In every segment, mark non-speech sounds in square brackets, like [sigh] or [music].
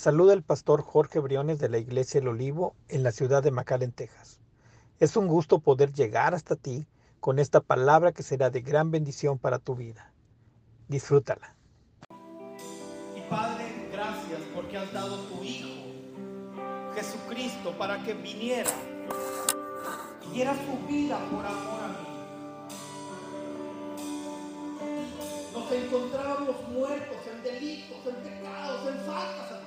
Saluda el pastor Jorge Briones de la Iglesia El Olivo en la ciudad de McAllen, Texas. Es un gusto poder llegar hasta ti con esta palabra que será de gran bendición para tu vida. Disfrútala. Y Padre, gracias porque has dado tu Hijo, Jesucristo, para que viniera y diera su vida por amor a mí. Nos encontrábamos muertos en delitos, en pecados, en faltas.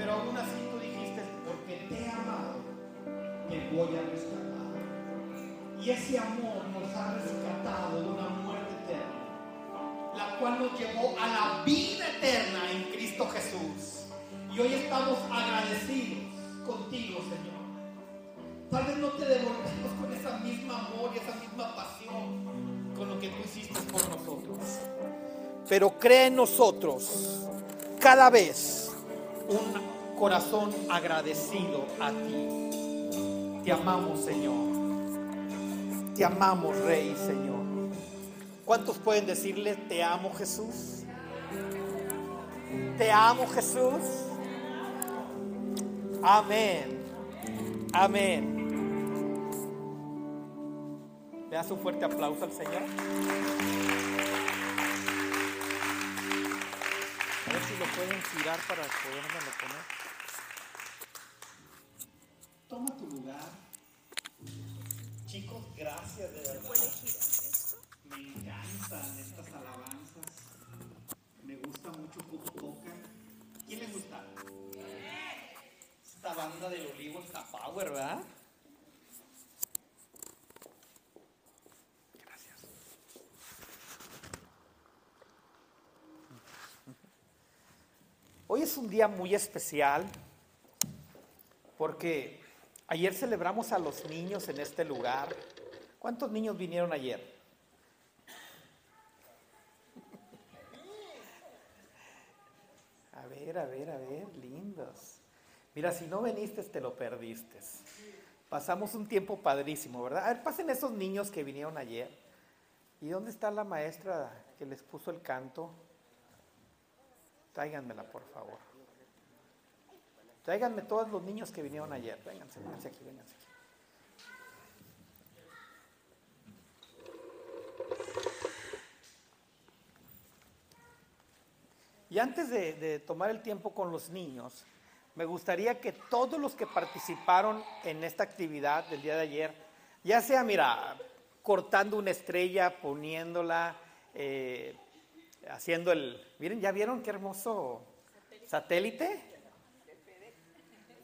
Pero aún así tú dijiste, porque te he amado, te voy a rescatar. Y ese amor nos ha rescatado de una muerte eterna, la cual nos llevó a la vida eterna en Cristo Jesús. Y hoy estamos agradecidos contigo, Señor. Tal vez no te devolvemos con esa misma amor y esa misma pasión con lo que tú hiciste por nosotros. Pero cree en nosotros cada vez un corazón agradecido a ti. Te amamos, Señor. Te amamos, Rey, Señor. ¿Cuántos pueden decirle, te amo, Jesús? Te amo, Jesús. Amén. Amén. ¿Le das un fuerte aplauso al Señor? Si lo pueden girar para podérmelo poner. Toma tu lugar. Chicos, gracias de verdad. Me encantan estas alabanzas. Me gusta mucho cómo tocan. ¿Quién les gusta? Esta banda del olivo está power, ¿verdad? Hoy es un día muy especial porque ayer celebramos a los niños en este lugar. ¿Cuántos niños vinieron ayer? A ver, a ver, a ver, lindos. Mira, si no veniste, te lo perdiste. Pasamos un tiempo padrísimo, ¿verdad? A ver, pasen esos niños que vinieron ayer. ¿Y dónde está la maestra que les puso el canto? Tráiganmela, por favor. Tráiganme todos los niños que vinieron ayer. Vénganse, vénganse aquí, vénganse aquí. Y antes de, tomar el tiempo con los niños, me gustaría que todos los que participaron en esta actividad del día de ayer, ya sea, mira, cortando una estrella, poniéndola, eh, haciendo el... Miren, ¿ya vieron qué hermoso satélite?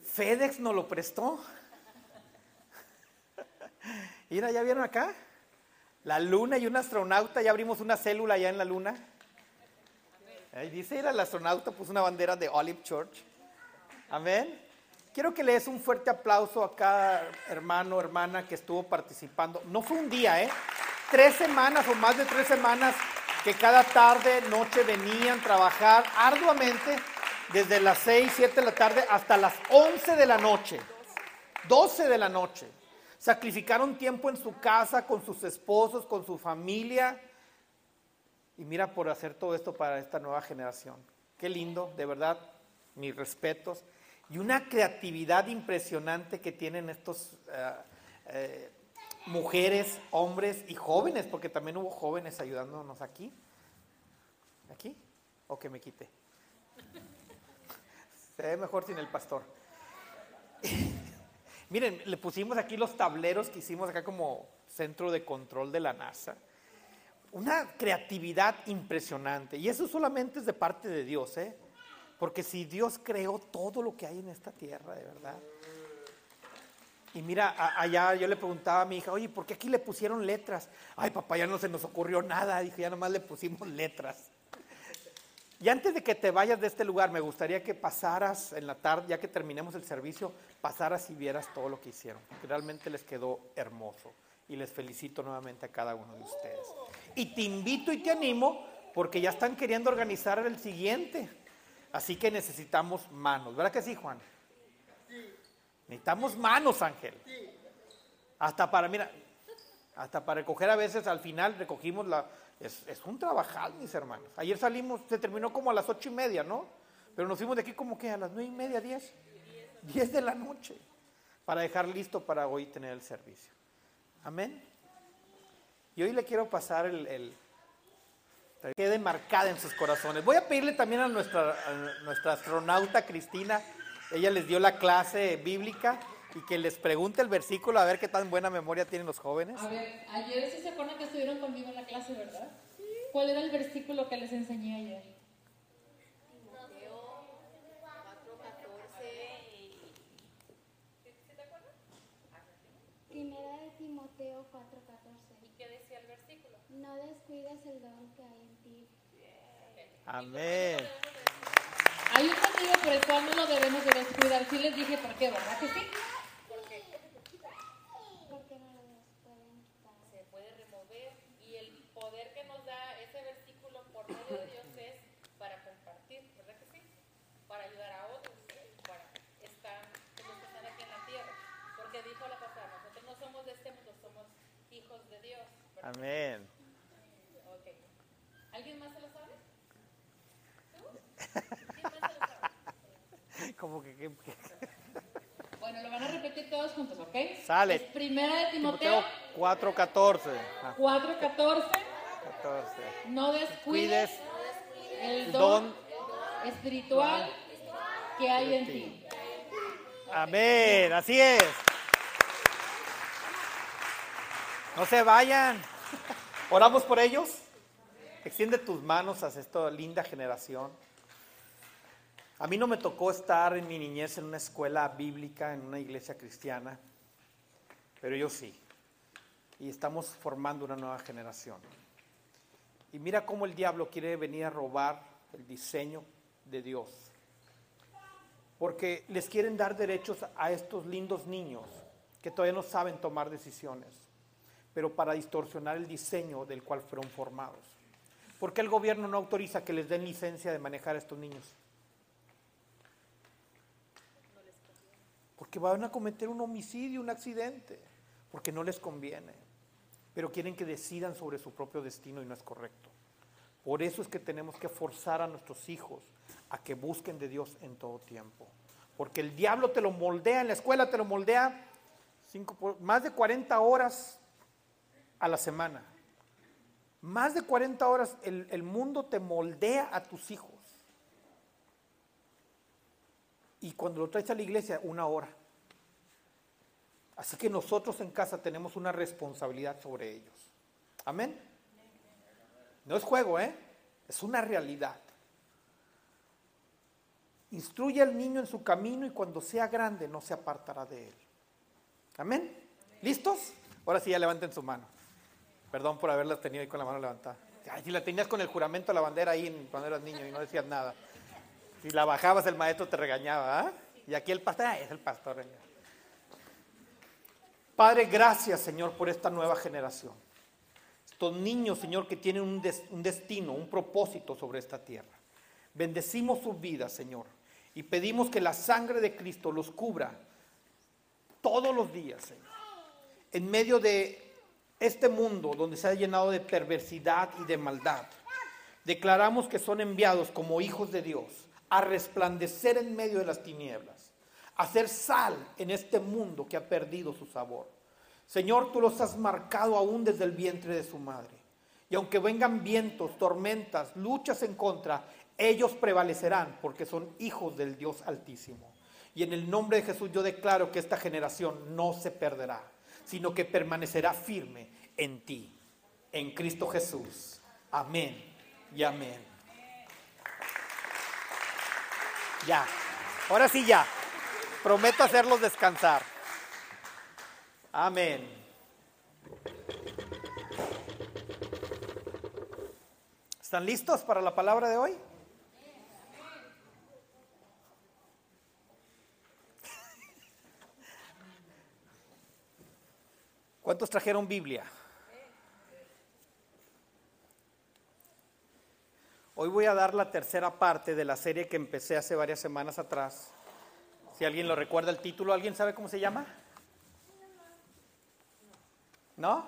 FedEx nos lo prestó. [laughs] Mira, ¿ya vieron acá? La luna y un astronauta, ya abrimos una célula allá en la luna. Ahí dice, era el astronauta, puso una bandera de Olive Church. Amén. Quiero que le des un fuerte aplauso a cada hermano hermana que estuvo participando. No fue un día, ¿eh? Tres semanas o más de tres semanas que cada tarde, noche venían a trabajar arduamente desde las 6, 7 de la tarde hasta las 11 de la noche. 12 de la noche. Sacrificaron tiempo en su casa, con sus esposos, con su familia. Y mira por hacer todo esto para esta nueva generación. Qué lindo, de verdad, mis respetos. Y una creatividad impresionante que tienen estos eh, eh, mujeres, hombres y jóvenes, porque también hubo jóvenes ayudándonos aquí. ¿Aquí? ¿O que me quite? Se ve mejor sin el pastor. [laughs] Miren, le pusimos aquí los tableros que hicimos acá como centro de control de la NASA. Una creatividad impresionante. Y eso solamente es de parte de Dios, ¿eh? Porque si Dios creó todo lo que hay en esta tierra, de verdad. Y mira, allá yo le preguntaba a mi hija, oye, ¿por qué aquí le pusieron letras? Ay, papá, ya no se nos ocurrió nada. Dije, ya nomás le pusimos letras. Y antes de que te vayas de este lugar, me gustaría que pasaras en la tarde, ya que terminemos el servicio, pasaras y vieras todo lo que hicieron. Realmente les quedó hermoso. Y les felicito nuevamente a cada uno de ustedes. Y te invito y te animo, porque ya están queriendo organizar el siguiente. Así que necesitamos manos. ¿Verdad que sí, Juan? Necesitamos manos, Ángel. Hasta para, mira, hasta para recoger a veces al final recogimos la, es, es un trabajal, mis hermanos. Ayer salimos, se terminó como a las ocho y media, ¿no? Pero nos fuimos de aquí como que a las nueve y media, diez. Diez de la noche. Para dejar listo para hoy tener el servicio. Amén. Y hoy le quiero pasar el, el que quede marcada en sus corazones. Voy a pedirle también a nuestra, a nuestra astronauta Cristina, ella les dio la clase bíblica y que les pregunte el versículo a ver qué tan buena memoria tienen los jóvenes. A ver, ayer sí se acuerdan que estuvieron conmigo en la clase, ¿verdad? ¿Cuál era el versículo que les enseñé ayer? Timoteo 4:14 y Primera de Timoteo 4:14. ¿y qué decía el versículo? No descuides el don que hay en ti. Amén. Por el cual no lo debemos de descuidar. Sí les dije por qué, ¿verdad que sí? Porque no lo pueden quitar. Se puede remover y el poder que nos da ese versículo por medio de Dios es para compartir, ¿verdad que sí? Para ayudar a otros, para estar como los que están aquí en la tierra. Porque dijo la pasada, nosotros no somos de este mundo, somos hijos de Dios. ¿verdad? Amén. Ok. ¿Alguien más se lo sabe? ¿Tú? ¿Quién más se lo sabe? Como que, que- que- Bueno, lo van a repetir todos juntos, ¿ok? Sale. Es primera de Timoteo Timoteo 4:14. Ah, 4:14. 14. No descuides Cuides el don. don espiritual que hay en ti. Amén, así es. No se vayan. Oramos por ellos. Extiende tus manos hacia esta linda generación. A mí no me tocó estar en mi niñez en una escuela bíblica, en una iglesia cristiana, pero yo sí. Y estamos formando una nueva generación. Y mira cómo el diablo quiere venir a robar el diseño de Dios porque les quieren dar derechos a estos lindos niños que todavía no saben tomar decisiones, pero para distorsionar el diseño del cual fueron formados. ¿Por qué el gobierno no autoriza que les den licencia de manejar a estos niños? Porque van a cometer un homicidio, un accidente, porque no les conviene, pero quieren que decidan sobre su propio destino y no es correcto. Por eso es que tenemos que forzar a nuestros hijos a que busquen de Dios en todo tiempo. Porque el diablo te lo moldea, en la escuela te lo moldea cinco más de 40 horas a la semana. Más de 40 horas el, el mundo te moldea a tus hijos. Y cuando lo traes a la iglesia, una hora. Así que nosotros en casa tenemos una responsabilidad sobre ellos. Amén. No es juego, ¿eh? Es una realidad. Instruye al niño en su camino y cuando sea grande no se apartará de él. Amén. ¿Listos? Ahora sí ya levanten su mano. Perdón por haberla tenido ahí con la mano levantada. Ay, si la tenías con el juramento la bandera ahí cuando eras niño y no decías nada. Si la bajabas el maestro te regañaba, ¿ah? Y aquí el pastor, "Ay, es el pastor. venga". Padre, gracias Señor por esta nueva generación. Estos niños, Señor, que tienen un destino, un propósito sobre esta tierra. Bendecimos sus vidas, Señor, y pedimos que la sangre de Cristo los cubra todos los días, Señor. En medio de este mundo donde se ha llenado de perversidad y de maldad, declaramos que son enviados como hijos de Dios a resplandecer en medio de las tinieblas, a ser sal en este mundo que ha perdido su sabor. Señor, tú los has marcado aún desde el vientre de su madre. Y aunque vengan vientos, tormentas, luchas en contra, ellos prevalecerán porque son hijos del Dios Altísimo. Y en el nombre de Jesús yo declaro que esta generación no se perderá, sino que permanecerá firme en ti, en Cristo Jesús. Amén y amén. Ya, ahora sí ya. Prometo hacerlos descansar. Amén. ¿Están listos para la palabra de hoy? ¿Cuántos trajeron Biblia? Hoy voy a dar la tercera parte de la serie que empecé hace varias semanas atrás. Si alguien lo recuerda el título, ¿alguien sabe cómo se llama? ¿No?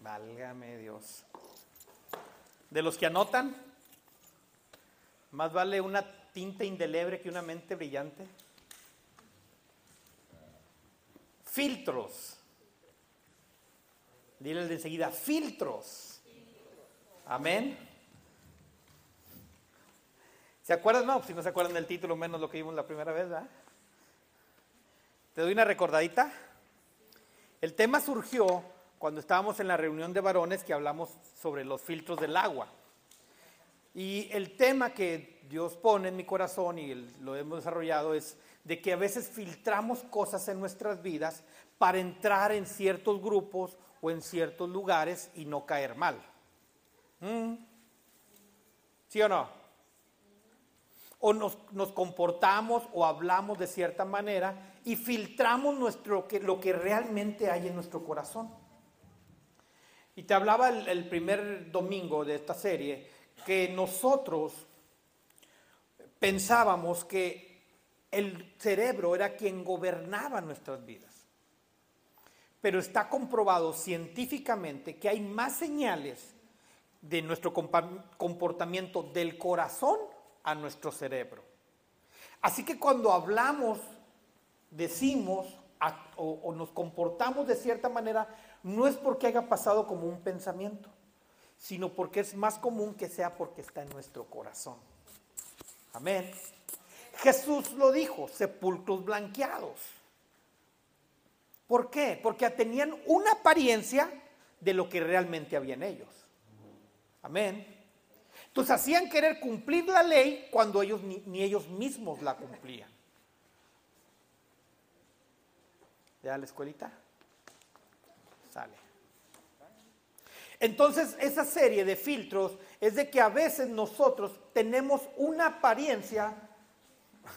Válgame Dios. De los que anotan, más vale una tinta indeleble que una mente brillante. Filtros. Dile de enseguida, filtros. Amén. ¿Se acuerdan? No, si no se acuerdan del título, menos lo que vimos la primera vez, ¿verdad? Te doy una recordadita. El tema surgió cuando estábamos en la reunión de varones que hablamos sobre los filtros del agua. Y el tema que Dios pone en mi corazón y lo hemos desarrollado es de que a veces filtramos cosas en nuestras vidas para entrar en ciertos grupos o en ciertos lugares y no caer mal. ¿Mm? ¿Sí o no? O nos, nos, comportamos o hablamos de cierta manera y filtramos nuestro, lo que realmente hay en nuestro corazón. Y te hablaba el, el primer domingo de esta serie que nosotros pensábamos que el cerebro era quien gobernaba nuestras vidas. Pero está comprobado científicamente que hay más señales de nuestro comportamiento del corazón a nuestro cerebro. Así que cuando hablamos, decimos o, o nos comportamos de cierta manera, no es porque haya pasado como un pensamiento, sino porque es más común que sea porque está en nuestro corazón. Amén. Jesús lo dijo, sepulcros blanqueados. ¿Por qué? Porque tenían una apariencia de lo que realmente había en ellos. Amén. Entonces hacían querer cumplir la ley cuando ellos ni, ellos mismos la cumplían. ¿Ya la escuelita? Sale. Entonces, esa serie de filtros es de que a veces nosotros tenemos una apariencia,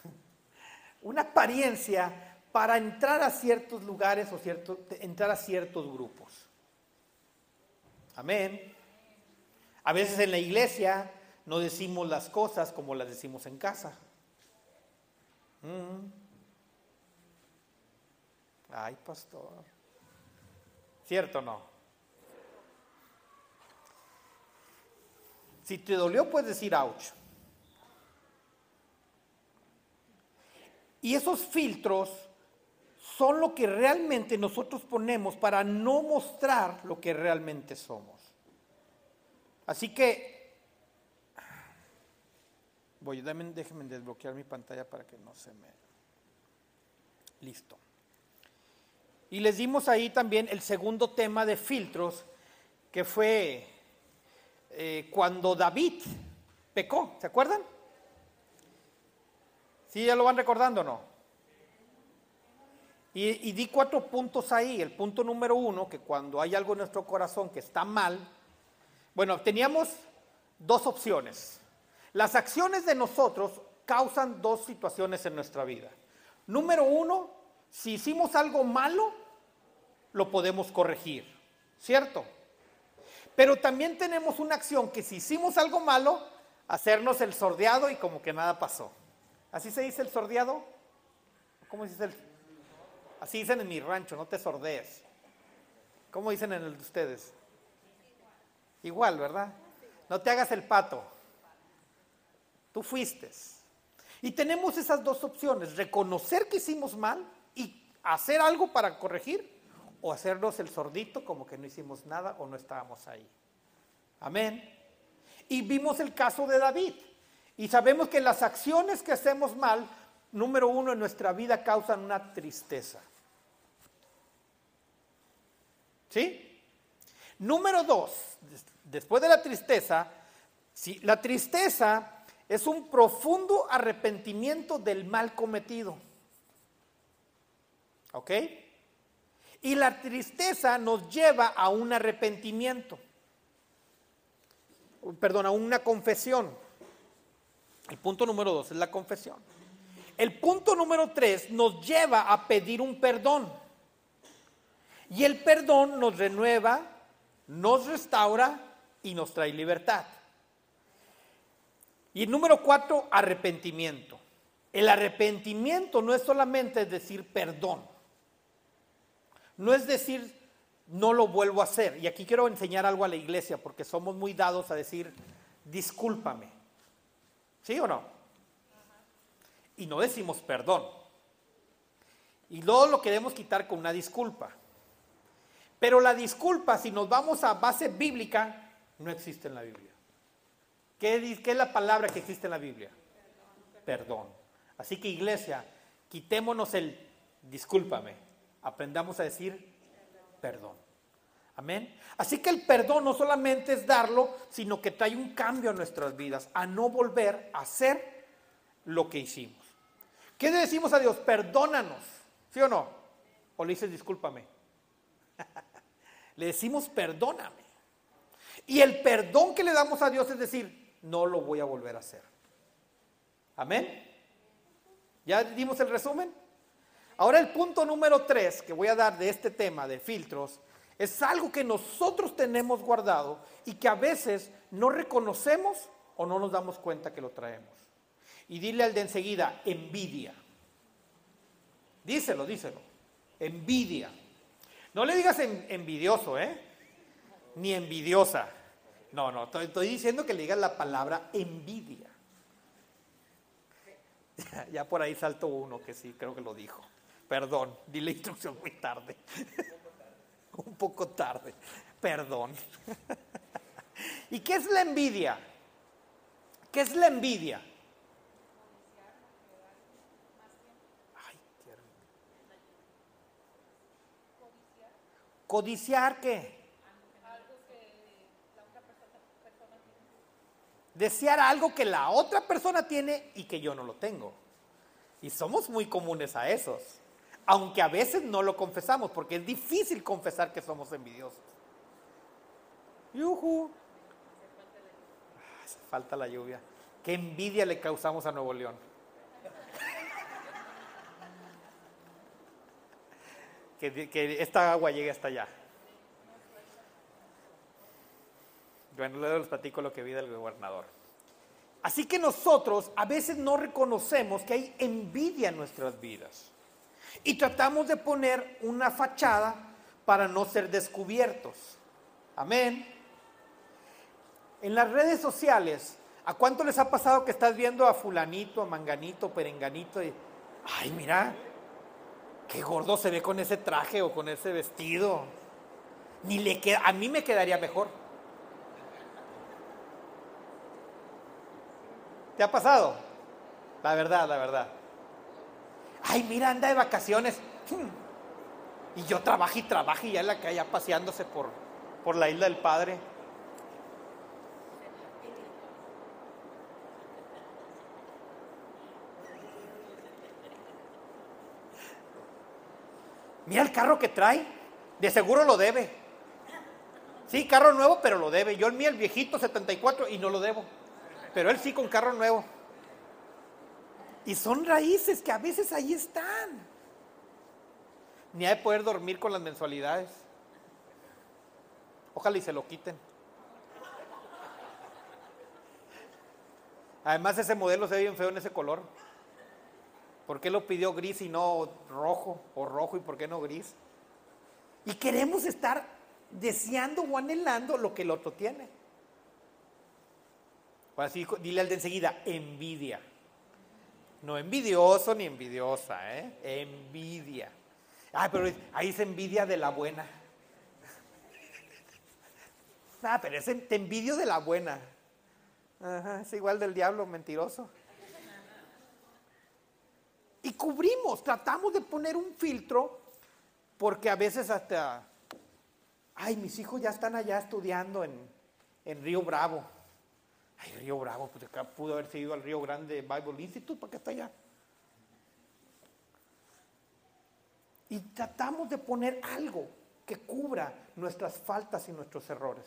[laughs] una apariencia para entrar a ciertos lugares o cierto, entrar a ciertos grupos. Amén. A veces en la iglesia no decimos las cosas como las decimos en casa. Mm. Ay, pastor. ¿Cierto o no? Si te dolió, puedes decir ouch. Y esos filtros son lo que realmente nosotros ponemos para no mostrar lo que realmente somos. Así que, voy, déjenme, desbloquear mi pantalla para que no se me... Listo. Y les dimos ahí también el segundo tema de filtros, que fue eh, cuando David pecó, ¿se acuerdan? ¿Sí ya lo van recordando o no? Y, di cuatro puntos ahí. El punto número uno, que cuando hay algo en nuestro corazón que está mal, bueno, teníamos dos opciones. Las acciones de nosotros causan dos situaciones en nuestra vida. Número uno, si hicimos algo malo, lo podemos corregir, ¿cierto? Pero también tenemos una acción que si hicimos algo malo, hacernos el sordeado y como que nada pasó. ¿Así se dice el sordeado? ¿Cómo dice el? Así dicen en mi rancho, no te sordees. ¿Cómo dicen en el de ustedes? Igual, ¿verdad? No te hagas el pato. Tú fuiste. Y tenemos esas dos opciones, reconocer que hicimos mal y hacer algo para corregir o hacernos el sordito como que no hicimos nada o no estábamos ahí. Amén. Y vimos el caso de David. Y sabemos que las acciones que hacemos mal, número uno en nuestra vida, causan una tristeza. ¿Sí? Número dos, después de la tristeza, si la tristeza es un profundo arrepentimiento del mal cometido. ¿Ok? Y la tristeza nos lleva a un arrepentimiento. Perdón, a una confesión. El punto número dos es la confesión. El punto número tres nos lleva a pedir un perdón. Y el perdón nos renueva, nos restaura y nos trae libertad. Y número cuatro, arrepentimiento. El arrepentimiento no es solamente decir perdón. No es decir, no lo vuelvo a hacer. Y aquí quiero enseñar algo a la iglesia porque somos muy dados a decir, discúlpame. ¿Sí o no? Y no decimos perdón. Y luego lo queremos quitar con una disculpa. Pero la disculpa, si nos vamos a base bíblica, no existe en la Biblia. ¿Qué, es la palabra que existe en la Biblia? Perdón. Así que iglesia, quitémonos el discúlpame. Aprendamos a decir perdón. Amén. Así que el perdón no solamente es darlo, sino que trae un cambio a nuestras vidas, a no volver a hacer lo que hicimos. ¿Qué le decimos a Dios? Perdónanos. ¿Sí o no? O le dices discúlpame. [laughs] le decimos perdóname. Y el perdón que le damos a Dios es decir, no lo voy a volver a hacer. Amén. ¿Ya dimos el resumen? Ahora el punto número tres que voy a dar de este tema de filtros es algo que nosotros tenemos guardado y que a veces no reconocemos o no nos damos cuenta que lo traemos. Y dile al de enseguida, envidia. Díselo, díselo. Envidia. No le digas en- envidioso, ¿eh? Ni envidiosa. No, no, estoy, estoy diciendo que le digas la palabra envidia. [laughs] Ya por ahí saltó uno que sí, creo que lo dijo. Perdón, di la instrucción muy tarde. [laughs] Un poco tarde. Perdón. [laughs] ¿Y qué es la envidia? ¿Qué es la envidia? ¿Codiciar qué? Desear algo que la otra persona tiene y que yo no lo tengo. Y somos muy comunes a esos. Aunque a veces no lo confesamos, porque es difícil confesar que somos envidiosos. Yujú. Ah, hace falta la lluvia. Qué envidia le causamos a Nuevo León. Que, esta agua llegue hasta allá. Bueno, luego les platico lo que vi del gobernador. Así que nosotros a veces no reconocemos que hay envidia en nuestras vidas. Y tratamos de poner una fachada para no ser descubiertos. Amén. En las redes sociales, ¿a cuánto les ha pasado que estás viendo a fulanito, a manganito, perenganito y, ay, mira, qué gordo se ve con ese traje o con ese vestido? Ni le queda, a mí me quedaría mejor. ¿Te ha pasado? La verdad, la verdad. Ay, mira, anda de vacaciones. Hmm. Y yo trabajo y trabajo y ya en la calle paseándose por, por la isla del Padre. Mira el carro que trae. De seguro lo debe. Sí, carro nuevo, pero lo debe. Yo el mío, el viejito 74, y no lo debo. Pero él sí con carro nuevo. Y son raíces que a veces ahí están. Ni hay de poder dormir con las mensualidades. Ojalá y se lo quiten. Además ese modelo se ve bien feo en ese color. ¿Por qué lo pidió gris y no rojo? O rojo y por qué no gris? Y queremos estar deseando o anhelando lo que el otro tiene. O así, dile al de enseguida, envidia. No envidioso ni envidiosa, ¿eh? Envidia. Ah, pero ahí es envidia de la buena. [laughs] Ah, pero es te envidio de la buena. Ajá, es igual del diablo, mentiroso. Y cubrimos, tratamos de poner un filtro, porque a veces hasta, ay, mis hijos ya están allá estudiando en, en Río Bravo. Ay, Río Bravo, pues acá pudo haberse ido al Río Grande Bible Institute, ¿para qué está allá? Y tratamos de poner algo que cubra nuestras faltas y nuestros errores.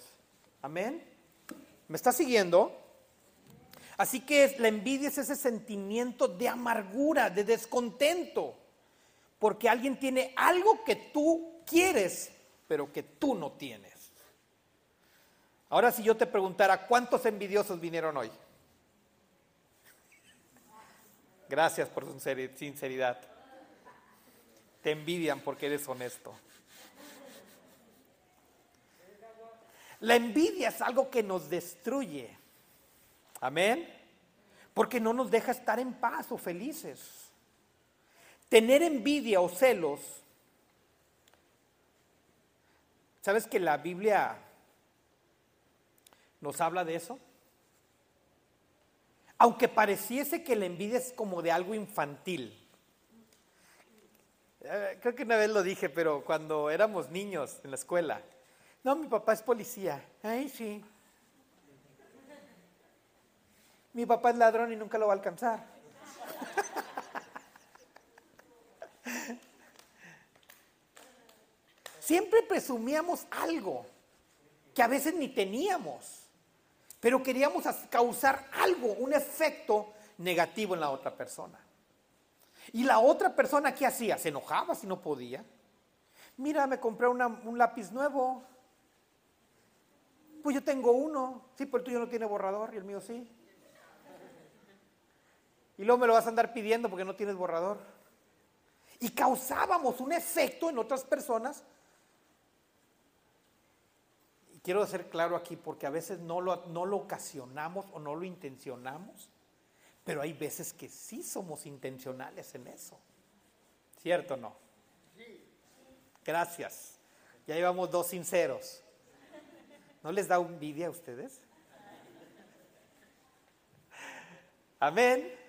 Amén. ¿Me está siguiendo? Así que la envidia es ese sentimiento de amargura, de descontento, porque alguien tiene algo que tú quieres, pero que tú no tienes. Ahora si yo te preguntara, ¿cuántos envidiosos vinieron hoy? Gracias por sinceri- sinceridad. Te envidian porque eres honesto. La envidia es algo que nos destruye. Amén. Porque no nos deja estar en paz o felices. Tener envidia o celos. ¿Sabes que la Biblia nos habla de eso? Aunque pareciese que la envidia es como de algo infantil. Eh, Creo que una vez lo dije, pero cuando éramos niños en la escuela. No, mi papá es policía. Ay, sí. Mi papá es ladrón y nunca lo va a alcanzar. Siempre presumíamos algo que a veces ni teníamos, pero queríamos causar algo, un efecto negativo en la otra persona. Y la otra persona, ¿qué hacía? Se enojaba si no podía. Mira, me compré un lápiz nuevo. Pues yo tengo uno. Sí, pero el tuyo no tiene borrador y el mío sí. Y luego me lo vas a andar pidiendo porque no tienes borrador. Y causábamos un efecto en otras personas. Y quiero ser claro aquí porque a veces no lo, no lo ocasionamos o no lo intencionamos, pero hay veces que sí somos intencionales en eso. ¿Cierto o no? Gracias. Ya llevamos dos sinceros. ¿No les da envidia a ustedes? Amén.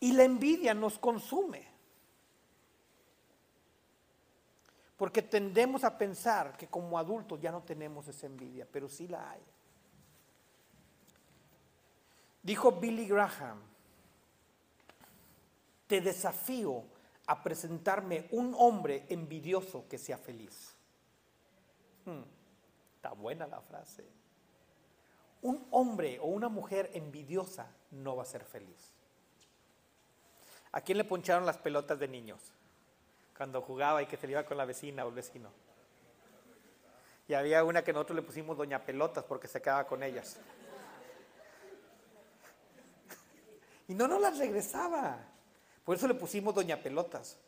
Y la envidia nos consume. Porque tendemos a pensar que como adultos ya no tenemos esa envidia, pero sí la hay. Dijo Billy Graham, te desafío a presentarme un hombre envidioso que sea feliz. Hmm, está buena la frase. Un hombre o una mujer envidiosa no va a ser feliz. ¿A quién le poncharon las pelotas de niños? Cuando jugaba y que se le iba con la vecina o el vecino. Y había una que nosotros le pusimos Doña Pelotas porque se quedaba con ellas. Y no nos las regresaba. Por eso le pusimos Doña Pelotas.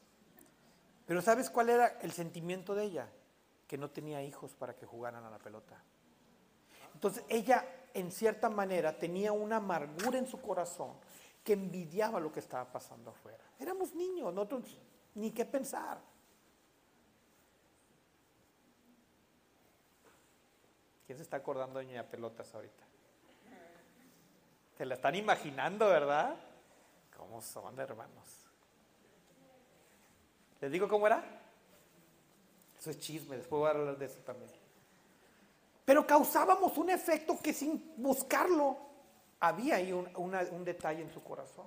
Pero ¿sabes cuál era el sentimiento de ella? Que no tenía hijos para que jugaran a la pelota. Entonces ella, en cierta manera, tenía una amargura en su corazón que envidiaba lo que estaba pasando afuera. Éramos niños, nosotros ni qué pensar. ¿Quién se está acordando de Doña Pelotas ahorita? Se la están imaginando, ¿verdad? ¿Cómo son, hermanos? ¿Les digo cómo era? Eso es chisme, después voy a hablar de eso también. Pero causábamos un efecto que sin buscarlo había ahí un, detalle en su corazón.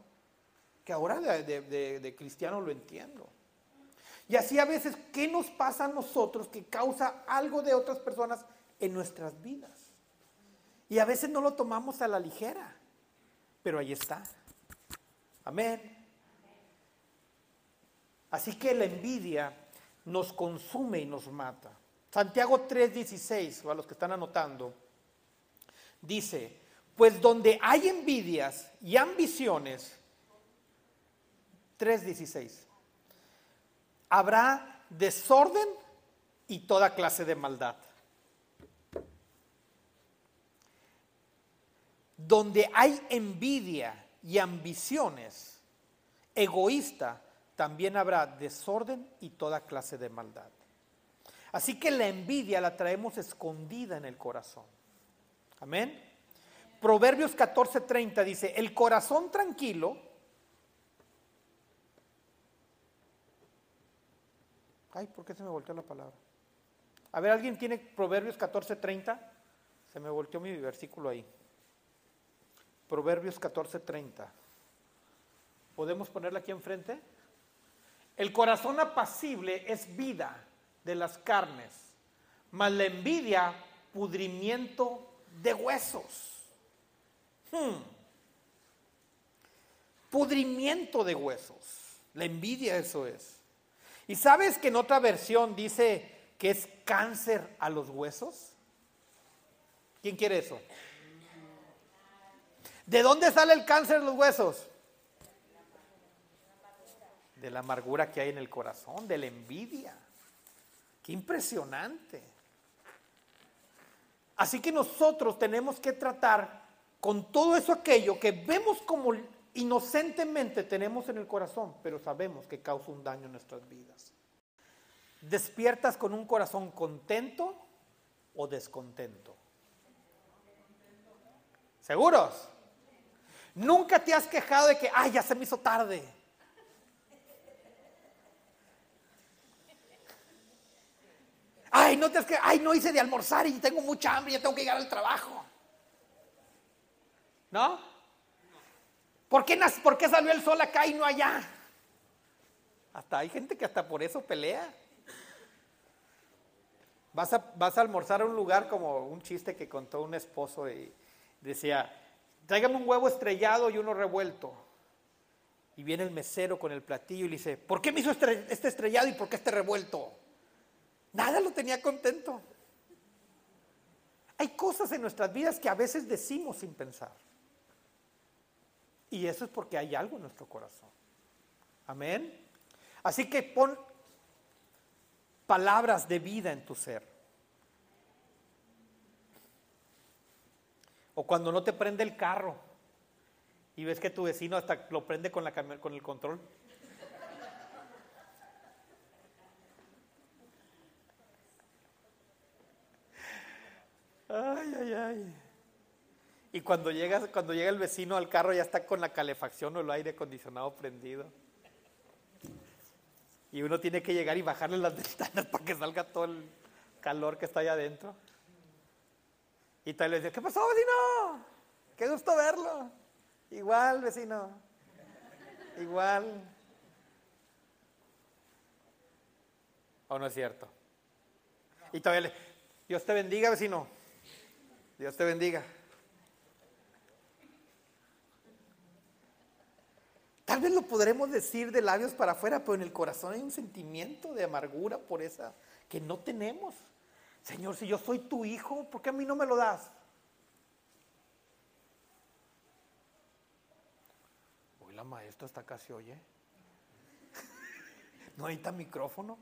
Que ahora de, cristiano lo entiendo. Y así a veces, ¿qué nos pasa a nosotros que causa algo de otras personas en nuestras vidas? Y a veces no lo tomamos a la ligera, pero ahí está. Amén. Así que la envidia nos consume y nos mata. Santiago 3:16, o a los que están anotando, dice, pues donde hay envidias y ambiciones, 3:16, habrá desorden y toda clase de maldad. Donde hay envidia y ambiciones, egoísta, también habrá desorden y toda clase de maldad. Así que la envidia la traemos escondida en el corazón. Amén. Proverbios 14:30 dice, el corazón tranquilo, ay, ¿por qué se me volteó la palabra? A ver, ¿alguien tiene Proverbios 14:30? Se me volteó mi versículo ahí. Proverbios 14:30. ¿Podemos ponerla aquí enfrente? El corazón apacible es vida de las carnes, mas la envidia pudrimiento de huesos. Hmm. Pudrimiento de huesos. La envidia eso es. ¿Y sabes que en otra versión dice que es cáncer a los huesos? ¿Quién quiere eso? ¿De dónde sale el cáncer en los huesos? De la amargura que hay en el corazón, de la envidia. Qué impresionante. Así que nosotros tenemos que tratar con todo eso aquello que vemos como inocentemente tenemos en el corazón, pero sabemos que causa un daño en nuestras vidas. ¿Despiertas con un corazón contento o descontento? ¿Seguros? Nunca te has quejado de que, ay, ya se me hizo tarde. Ay, no te has que, ay, no hice de almorzar y tengo mucha hambre y ya tengo que llegar al trabajo. ¿No? ¿Por qué, ¿Por qué salió el sol acá y no allá? Hasta hay gente que hasta por eso pelea. Vas a, vas a almorzar a un lugar como un chiste que contó un esposo y decía, tráigame un huevo estrellado y uno revuelto. Y viene el mesero con el platillo y le dice, ¿por qué me hizo este estrellado y por qué este revuelto? Nada lo tenía contento. Hay cosas en nuestras vidas que a veces decimos sin pensar. Y eso es porque hay algo en nuestro corazón. Amén. Así que pon palabras de vida en tu ser. O cuando no te prende el carro y ves que tu vecino hasta lo prende con, la, con el control. [laughs] Ay, ay, ay. Y cuando llega, cuando llega el vecino al carro ya está con la calefacción o el aire acondicionado prendido. Y uno tiene que llegar y bajarle las [laughs] ventanas para que salga todo el calor que está allá adentro. Y tal dice, ¿qué pasó, vecino? Qué gusto verlo. Igual, vecino. Igual. ¿O no es cierto? Y todavía le, Dios te bendiga, vecino. Dios te bendiga. Tal vez lo podremos decir de labios para afuera, pero en el corazón hay un sentimiento de amargura por esa que no tenemos. Señor, si yo soy tu hijo, ¿por qué a mí no me lo das? Hoy la maestra está casi oye. [laughs] ¿No necesita micrófono?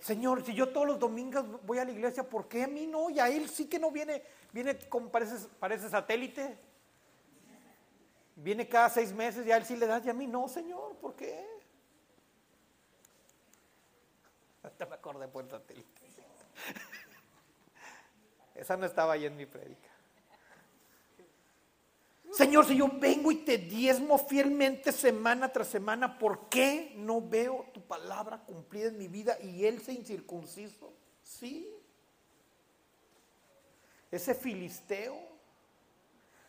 Señor, si yo todos los domingos voy a la iglesia, ¿por qué a mí no? Y a él sí que no viene, viene como parece, parece satélite. Viene cada seis meses y a él sí le das y a mí no, Señor, ¿por qué? Hasta me acordé el satélite. Esa no estaba ahí en mi prédica. Señor, si yo vengo y te diezmo fielmente semana tras semana, ¿por qué no veo tu palabra cumplida en mi vida y él se incircunciso? Sí. Ese filisteo.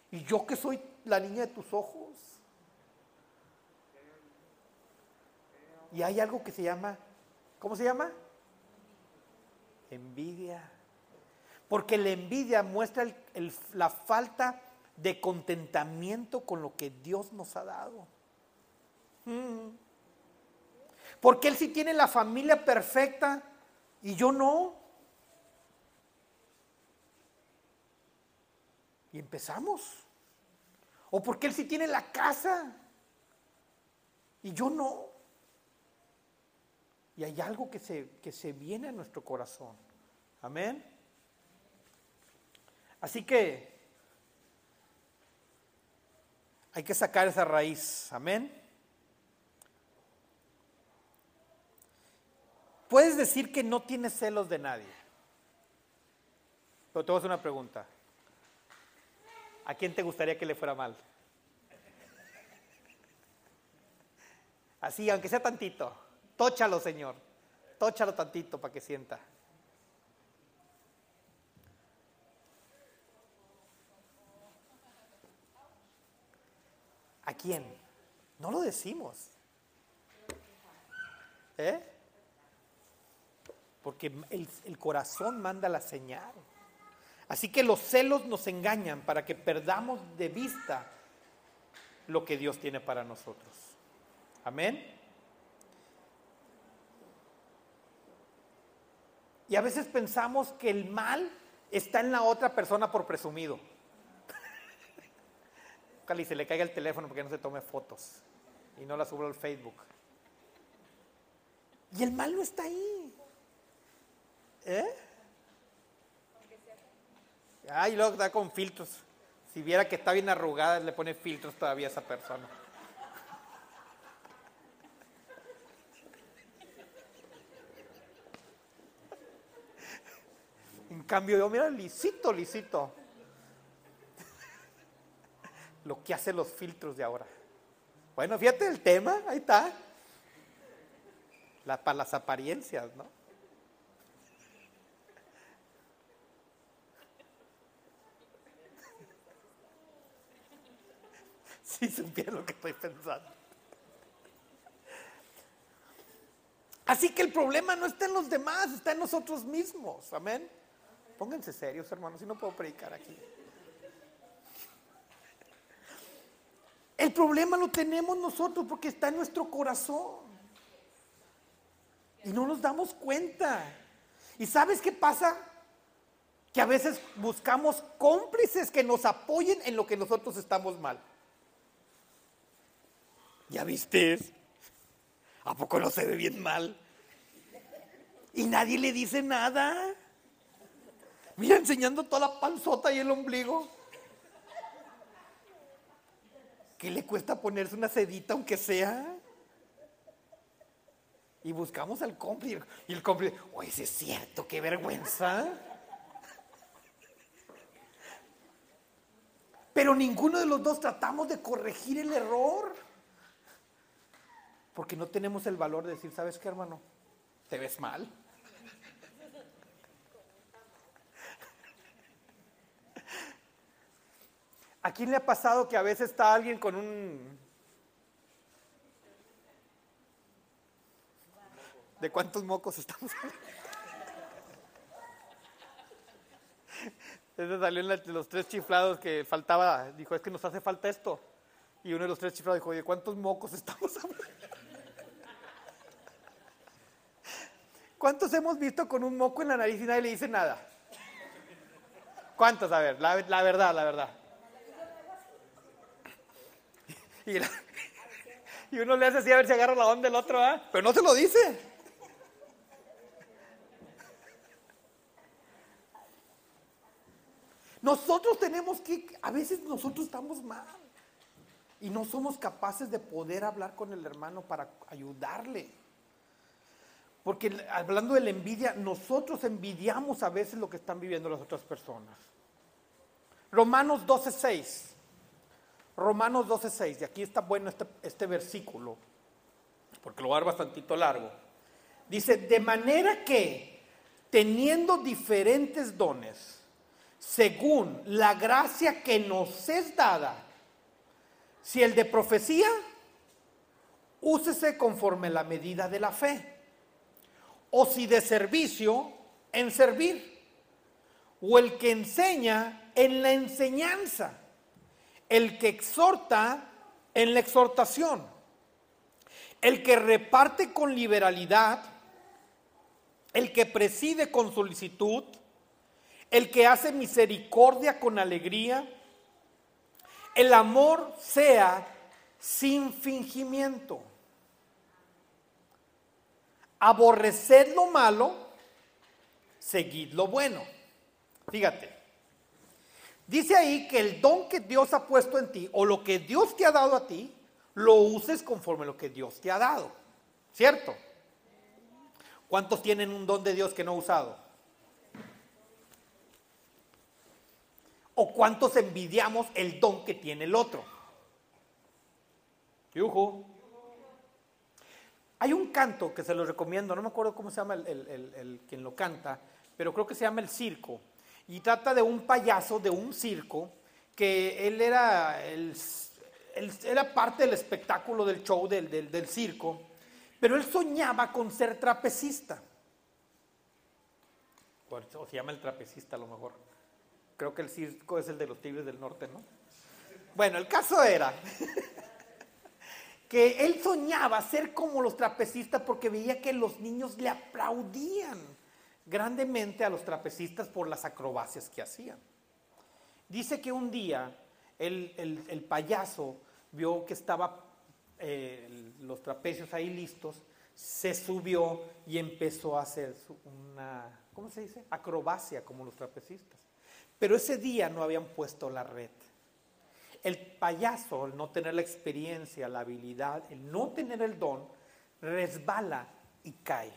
Y yo que soy la niña de tus ojos. Y hay algo que se llama, ¿cómo se llama? Envidia. Porque la envidia muestra la falta de contentamiento con lo que Dios nos ha dado. Mm. Porque Él sí tiene la familia perfecta y yo no. Y empezamos. O porque Él sí tiene la casa y yo no. Y hay algo que se, que se viene a nuestro corazón. Amén. Así que hay que sacar esa raíz. Amén. Puedes decir que no tienes celos de nadie. Pero te voy a hacer una pregunta. ¿A quién te gustaría que le fuera mal? Así, aunque sea tantito. Tóchalo, Señor. Tóchalo tantito para que sienta. ¿A quién? No lo decimos. ¿Eh? Porque el, el corazón manda la señal. Así que los celos nos engañan para que perdamos de vista lo que Dios tiene para nosotros. Amén. Y a veces pensamos que el mal está en la otra persona por presumido. [laughs] Ojalá y se le caiga el teléfono porque no se tome fotos y no la suba al Facebook. Y el mal no está ahí. ¿Eh? Ah, y luego está con filtros. Si viera que está bien arrugada, le pone filtros todavía a esa persona. En cambio, yo, mira, lisito, lisito. Lo que hacen los filtros de ahora. Bueno, fíjate el tema, ahí está. La, para las apariencias, ¿no? [laughs] Si supiera lo que estoy pensando. Así que el problema no está en los demás, está en nosotros mismos. Amén. Pónganse serios, hermanos, si no puedo predicar aquí. El problema lo tenemos nosotros porque está en nuestro corazón. Y no nos damos cuenta. ¿Y sabes qué pasa? Que a veces buscamos cómplices que nos apoyen en lo que nosotros estamos mal. ¿Ya viste? ¿A poco no se ve bien mal? Y nadie le dice nada. Mira, enseñando toda la panzota y el ombligo. ¿Qué le cuesta ponerse una sedita aunque sea? Y buscamos al cómplice. Y el cómplice, oye, ese es cierto, qué vergüenza. Pero ninguno de los dos tratamos de corregir el error. Porque no tenemos el valor de decir, ¿sabes qué, hermano? Te ves mal. [laughs] ¿A quién le ha pasado que a veces está alguien con un... ¿De cuántos mocos estamos hablando? [laughs] Salió en los tres chiflados que faltaba. Dijo, es que nos hace falta esto. Y uno de los tres chiflados dijo, ¿de cuántos mocos estamos hablando? ¿Cuántos hemos visto con un moco en la nariz y nadie le dice nada? ¿Cuántos? A ver, la, la verdad, la verdad. Y, la- y uno le hace así a ver si agarra la onda del otro, ¿ah? Pero no se lo dice. Nosotros tenemos que, a veces nosotros estamos mal y no somos capaces de poder hablar con el hermano para ayudarle. Porque hablando de la envidia, nosotros envidiamos a veces lo que están viviendo las otras personas. Romanos 12:6. Romanos 12:6. Y aquí está bueno este, este versículo, porque lo voy a dar bastantito largo. Dice, de manera que, teniendo diferentes dones, según la gracia que nos es dada, si el de profecía, úsese conforme la medida de la fe. O si de servicio, en servir. O el que enseña, en la enseñanza. El que exhorta, en la exhortación. El que reparte con liberalidad. El que preside con solicitud. El que hace misericordia con alegría. El amor sea sin fingimiento. Aborreced lo malo, seguid lo bueno. Fíjate. Dice ahí que el don que Dios ha puesto en ti o lo que Dios te ha dado a ti, lo uses conforme a lo que Dios te ha dado. ¿Cierto? ¿Cuántos tienen un don de Dios que no ha usado? ¿O cuántos envidiamos el don que tiene el otro? Yujú. Hay un canto que se lo recomiendo, no me acuerdo cómo se llama el, el- el- el quien lo canta, pero creo que se llama El Circo. Y trata de un payaso de un circo que él era, el- era parte del espectáculo del show del, del- del circo, pero él soñaba con ser trapecista. Eso se llama el trapecista a lo mejor. Creo que el circo es el de los Tigres del Norte, ¿no? Bueno, el caso era [laughs] él soñaba ser como los trapecistas porque veía que los niños le aplaudían grandemente a los trapecistas por las acrobacias que hacían. Dice que un día el, payaso vio que estaba eh, los trapecios ahí listos, se subió y empezó a hacer una, ¿cómo se dice? Acrobacia como los trapecistas. Pero ese día no habían puesto la red. El payaso, al no tener la experiencia, la habilidad, el no tener el don, resbala y cae.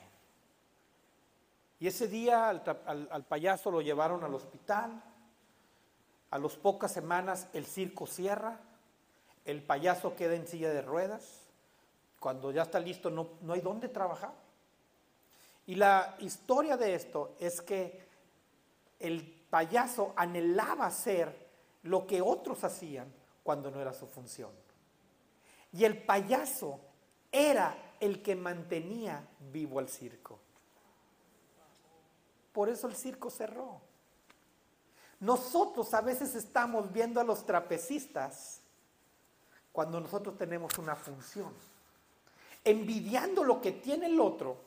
Y ese día al, payaso lo llevaron al hospital. A las pocas semanas el circo cierra. El payaso queda en silla de ruedas. Cuando ya está listo no, no hay dónde trabajar. Y la historia de esto es que el payaso anhelaba hacer lo que otros hacían cuando no era su función. Y el payaso era el que mantenía vivo al circo. Por eso el circo cerró. Nosotros a veces estamos viendo a los trapecistas cuando nosotros tenemos una función, envidiando lo que tiene el otro,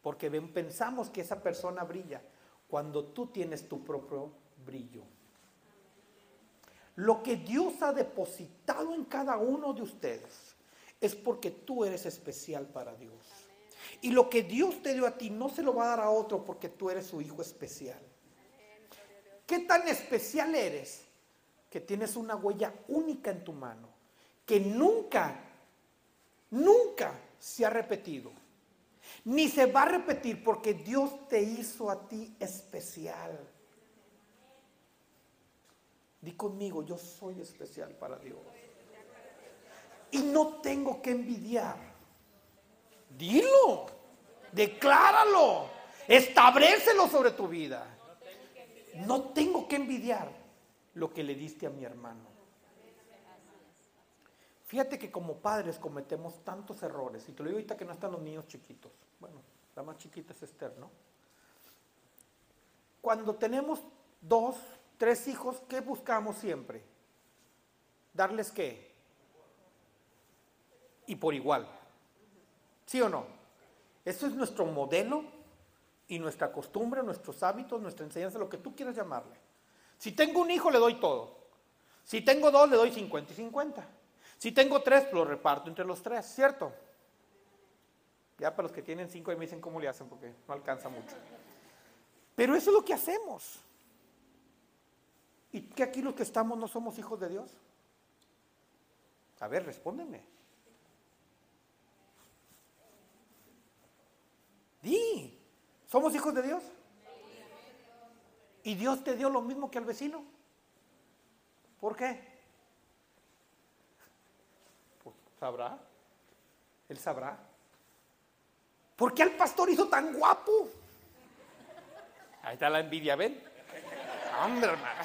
porque pensamos que esa persona brilla cuando tú tienes tu propio brillo. Lo que Dios ha depositado en cada uno de ustedes es porque tú eres especial para Dios. Y lo que Dios te dio a ti no se lo va a dar a otro porque tú eres su hijo especial. ¿Qué tan especial eres que tienes una huella única en tu mano que nunca, nunca se ha repetido? Ni se va a repetir porque Dios te hizo a ti especial. Di conmigo, yo soy especial para Dios. Y no tengo que envidiar. Dilo, decláralo, establecelo sobre tu vida. No tengo que envidiar lo que le diste a mi hermano. Fíjate que como padres cometemos tantos errores. Y te lo digo ahorita que no están los niños chiquitos. Bueno, la más chiquita es Esther, ¿no? Cuando tenemos dos, tres hijos, ¿qué buscamos siempre? ¿Darles qué? Y por igual. ¿Sí o no? Eso es nuestro modelo y nuestra costumbre, nuestros hábitos, nuestra enseñanza, lo que tú quieras llamarle. Si tengo un hijo, le doy todo. Si tengo dos, le doy 50 y 50. Si tengo tres, lo reparto entre los tres, ¿cierto? Ya para los que tienen cinco y me dicen cómo le hacen porque no alcanza mucho. Pero eso es lo que hacemos. ¿Y que aquí los que estamos no somos hijos de Dios? A ver, respóndeme. Di, ¿somos hijos de Dios? ¿Y Dios te dio lo mismo que al vecino? ¿Por qué? Pues sabrá. Él sabrá. ¿Por qué al pastor hizo tan guapo? Ahí está la envidia, ¿ven? Hombre, hermanas.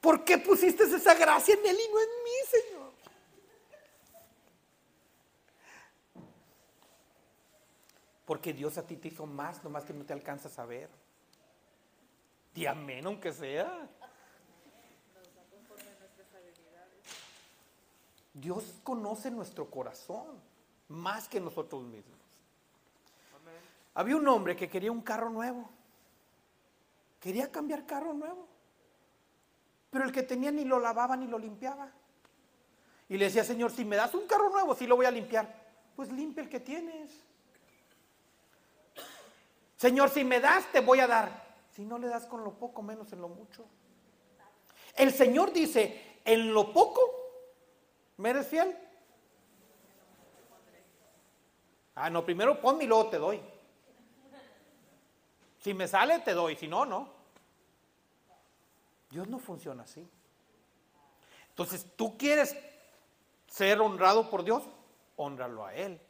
¿Por qué pusiste esa gracia en él y no en mí, Señor? Porque Dios a ti te hizo más, nomás que no te alcanzas a ver. Di amén, aunque sea. Dios conoce nuestro corazón más que nosotros mismos. Había un hombre que quería un carro nuevo. Quería cambiar carro nuevo. Pero el que tenía ni lo lavaba ni lo limpiaba. Y le decía, Señor, si me das un carro nuevo, sí lo voy a limpiar. Pues limpia el que tienes. Señor, si me das, te voy a dar. Si no le das con lo poco, menos en lo mucho. El Señor dice, en lo poco, ¿me eres fiel? Ah, no, primero ponme y luego te doy. Si me sale, te doy, si no, no. Dios no funciona así. Entonces, ¿tú quieres ser honrado por Dios? Honralo a Él.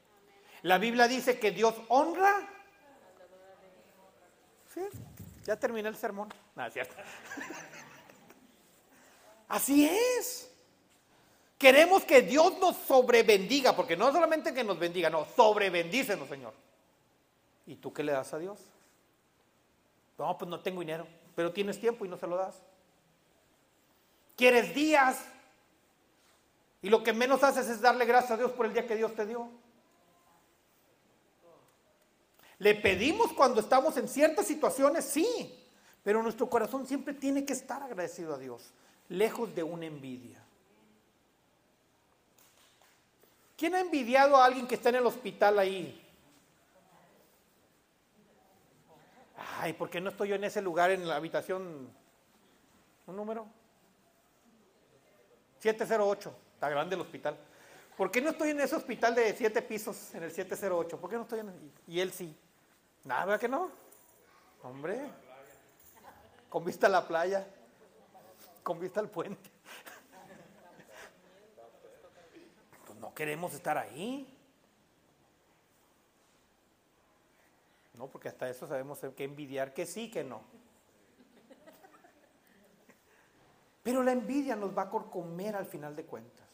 La Biblia dice que Dios honra. Sí, ya terminé el sermón. Es cierto. [laughs] Así es. Queremos que Dios nos sobrebendiga, porque no solamente que nos bendiga, no, sobrebendícenos, Señor. ¿Y tú qué le das a Dios? No, pues no tengo dinero, pero tienes tiempo y no se lo das quieres días. Y lo que menos haces es darle gracias a Dios por el día que Dios te dio. Le pedimos cuando estamos en ciertas situaciones, sí, pero nuestro corazón siempre tiene que estar agradecido a Dios, lejos de una envidia. ¿Quién ha envidiado a alguien que está en el hospital ahí? Ay, ¿por qué no estoy yo en ese lugar en la habitación? ¿Un número? 708. Está grande el hospital. ¿Por qué no estoy en ese hospital de siete pisos, en el 708? ¿Por qué no estoy en Y él sí. Nada, ¿verdad que no? Hombre. Con vista a la playa. Con vista al puente. [laughs] Pues no queremos estar ahí. No, porque hasta eso sabemos que envidiar que sí, que no. Pero la envidia nos va a comer al final de cuentas.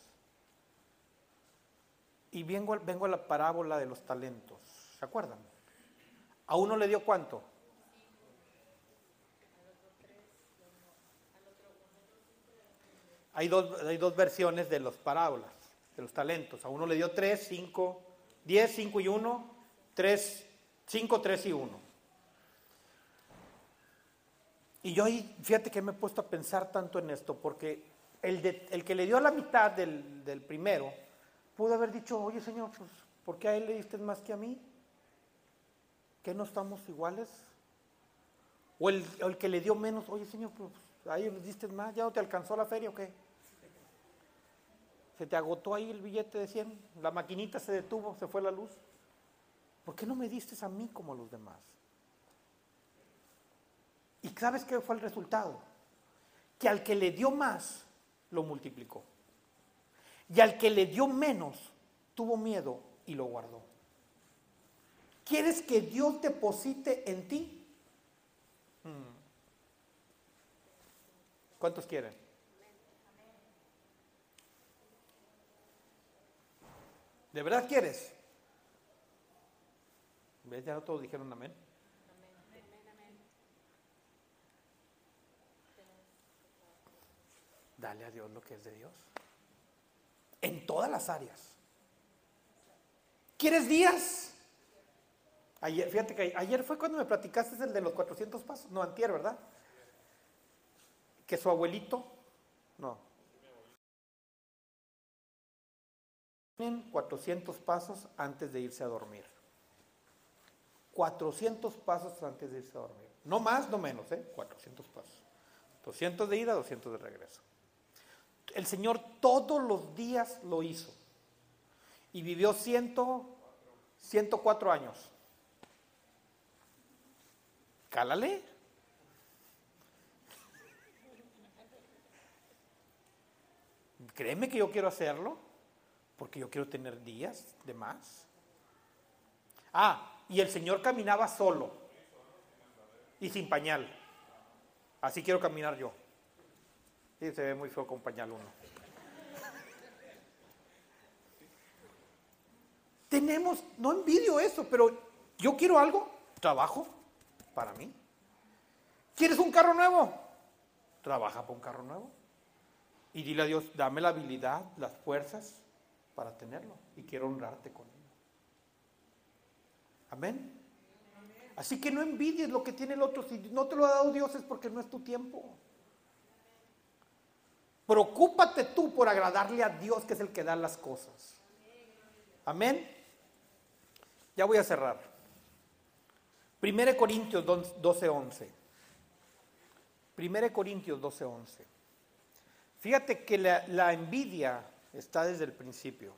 Y vengo, vengo a la parábola de los talentos. ¿Se acuerdan? ¿A uno le dio cuánto? Hay dos, hay dos versiones de las parábolas, de los talentos. A uno le dio tres, cinco, diez, cinco y uno, tres, cinco, tres y uno. Y yo ahí, fíjate que me he puesto a pensar tanto en esto, porque el, de- el que le dio la mitad del, del primero, pudo haber dicho, oye Señor, pues, ¿por qué a él le diste más que a mí? ¿Que no estamos iguales? O el, el que le dio menos, oye Señor, pues a ellos les diste más, ¿ya no te alcanzó la feria o qué? ¿Se te agotó ahí el billete de 100? ¿La maquinita se detuvo? ¿Se fue la luz? ¿Por qué no me diste a mí como a los demás? ¿Y sabes qué fue el resultado? Que al que le dio más, lo multiplicó. Y al que le dio menos, tuvo miedo y lo guardó. ¿Quieres que Dios deposite en ti? Mm. ¿Cuántos quieren? ¿De verdad quieres? ¿Ves? Ya todos dijeron amén. Dale a Dios lo que es de Dios. En todas las áreas. ¿Quieres días? Ayer, fíjate que ayer fue cuando me platicaste el de los 400 pasos. No, antier, ¿verdad? Que su abuelito, no. Tienen 400 pasos antes de irse a dormir. 400 pasos antes de irse a dormir. No más, no menos, ¿eh? 400 pasos. 200 de ida, 200 de regreso. El Señor todos los días lo hizo. Y vivió 100, 104 años. Cálale. Créeme que yo quiero hacerlo, porque yo quiero tener días de más. Ah, y el Señor caminaba solo y sin pañal. Así quiero caminar yo. Sí, se ve muy feo con uno. Tenemos, no envidio eso, pero yo quiero algo, trabajo para mí. ¿Quieres un carro nuevo? Trabaja para un carro nuevo. Y dile a Dios, dame la habilidad, las fuerzas para tenerlo. Y quiero honrarte con ello. Amén. Así que no envidies lo que tiene el otro. Si no te lo ha dado Dios es porque no es tu tiempo. Preocúpate tú por agradarle a Dios, que es el que da las cosas. Amén. Ya voy a cerrar. 1 Corintios 12, 11. 1 Corintios 12, 11. Fíjate que la, la envidia está desde el principio.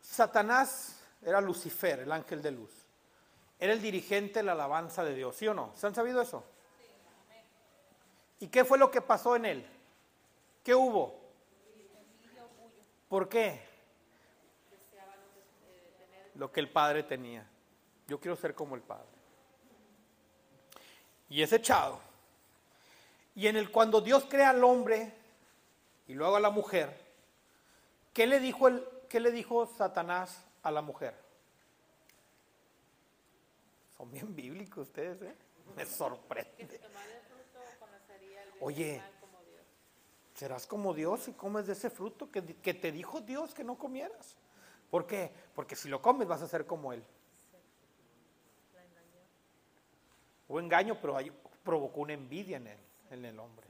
Satanás era Lucifer, el ángel de luz. Era el dirigente de la alabanza de Dios, ¿sí o no? ¿Se han sabido eso? ¿Y qué fue lo que pasó en él? ¿Qué hubo? ¿Por qué? Lo que el padre tenía. Yo quiero ser como el padre. Y es echado. Y en el cuando Dios crea al hombre y luego a la mujer, ¿qué le dijo el, qué le dijo Satanás a la mujer? Son bien bíblicos ustedes, ¿eh? Me sorprende. Oye, serás como Dios y comes de ese fruto que, que te dijo Dios que no comieras. ¿Por qué? Porque si lo comes vas a ser como Él. O engaño, pero hay- provocó una envidia en él, en el hombre.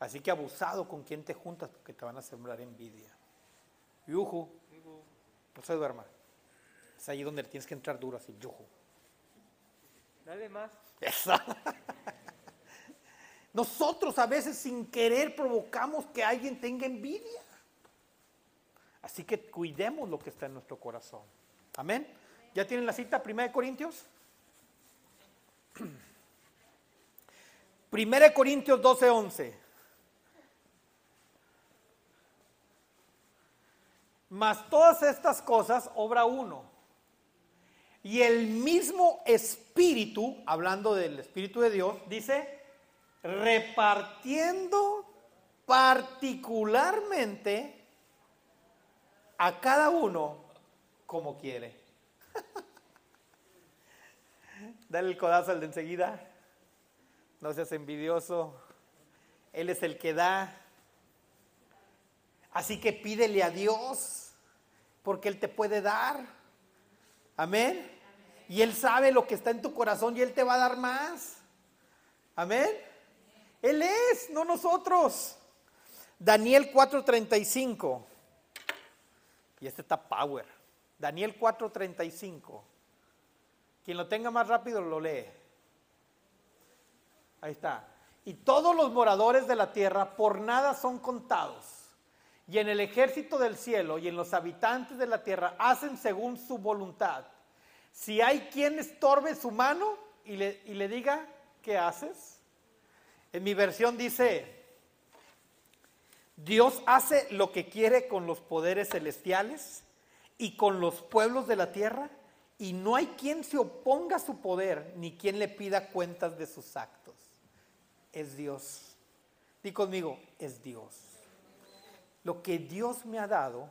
Así que abusado con quien te juntas porque te van a sembrar envidia. Yuju, no se duerma. Es ahí donde tienes que entrar duro, así, yo. Dale más. Eso. [laughs] Nosotros a veces sin querer provocamos que alguien tenga envidia. Así que cuidemos lo que está en nuestro corazón. Amén. ¿Ya tienen la cita? Primera de Corintios. [clears throat] Primera de Corintios 12, 11. Mas todas estas cosas obra uno. Y el mismo Espíritu, hablando del Espíritu de Dios, dice, repartiendo particularmente a cada uno como quiere. [laughs] Dale el codazo al de enseguida. No seas envidioso. Él es el que da. Así que pídele a Dios, porque Él te puede dar. Amén. Y Él sabe lo que está en tu corazón y Él te va a dar más. Amén. Él es, no nosotros. Daniel 4:35. Y este está power. Daniel 4:35. Quien lo tenga más rápido lo lee. Ahí está. Y todos los moradores de la tierra por nada son contados. Y en el ejército del cielo y en los habitantes de la tierra hacen según su voluntad. Si hay quien estorbe su mano y le, y le diga, ¿qué haces? En mi versión dice, Dios hace lo que quiere con los poderes celestiales y con los pueblos de la tierra y no hay quien se oponga a su poder ni quien le pida cuentas de sus actos. Es Dios. Di conmigo, es Dios. Lo que Dios me ha dado,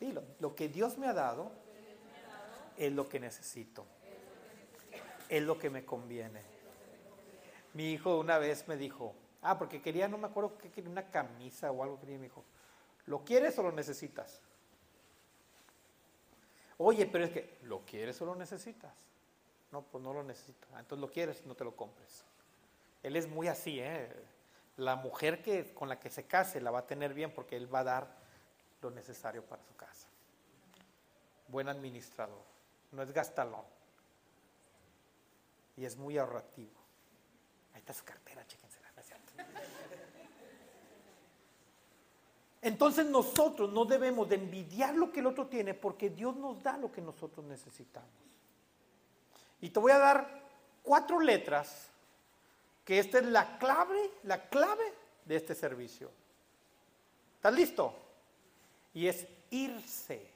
dilo, lo que Dios me ha dado es lo que necesito. Es lo que me conviene. Mi hijo una vez me dijo, ah, porque quería, no me acuerdo qué quería, una camisa o algo quería, me dijo, ¿lo quieres o lo necesitas? Oye, pero es que, ¿lo quieres o lo necesitas? No, pues no lo necesito. Ah, entonces lo quieres, no te lo compres. Él es muy así, ¿eh? La mujer que, con la que se case la va a tener bien porque él va a dar lo necesario para su casa. Buen administrador, no es gastalón. Y es muy ahorrativo. Ahí está su cartera, chéquensela. Entonces nosotros no debemos de envidiar lo que el otro tiene porque Dios nos da lo que nosotros necesitamos. Y te voy a dar cuatro letras que esta es la clave, la clave de este servicio. ¿Estás listo? Y es irse.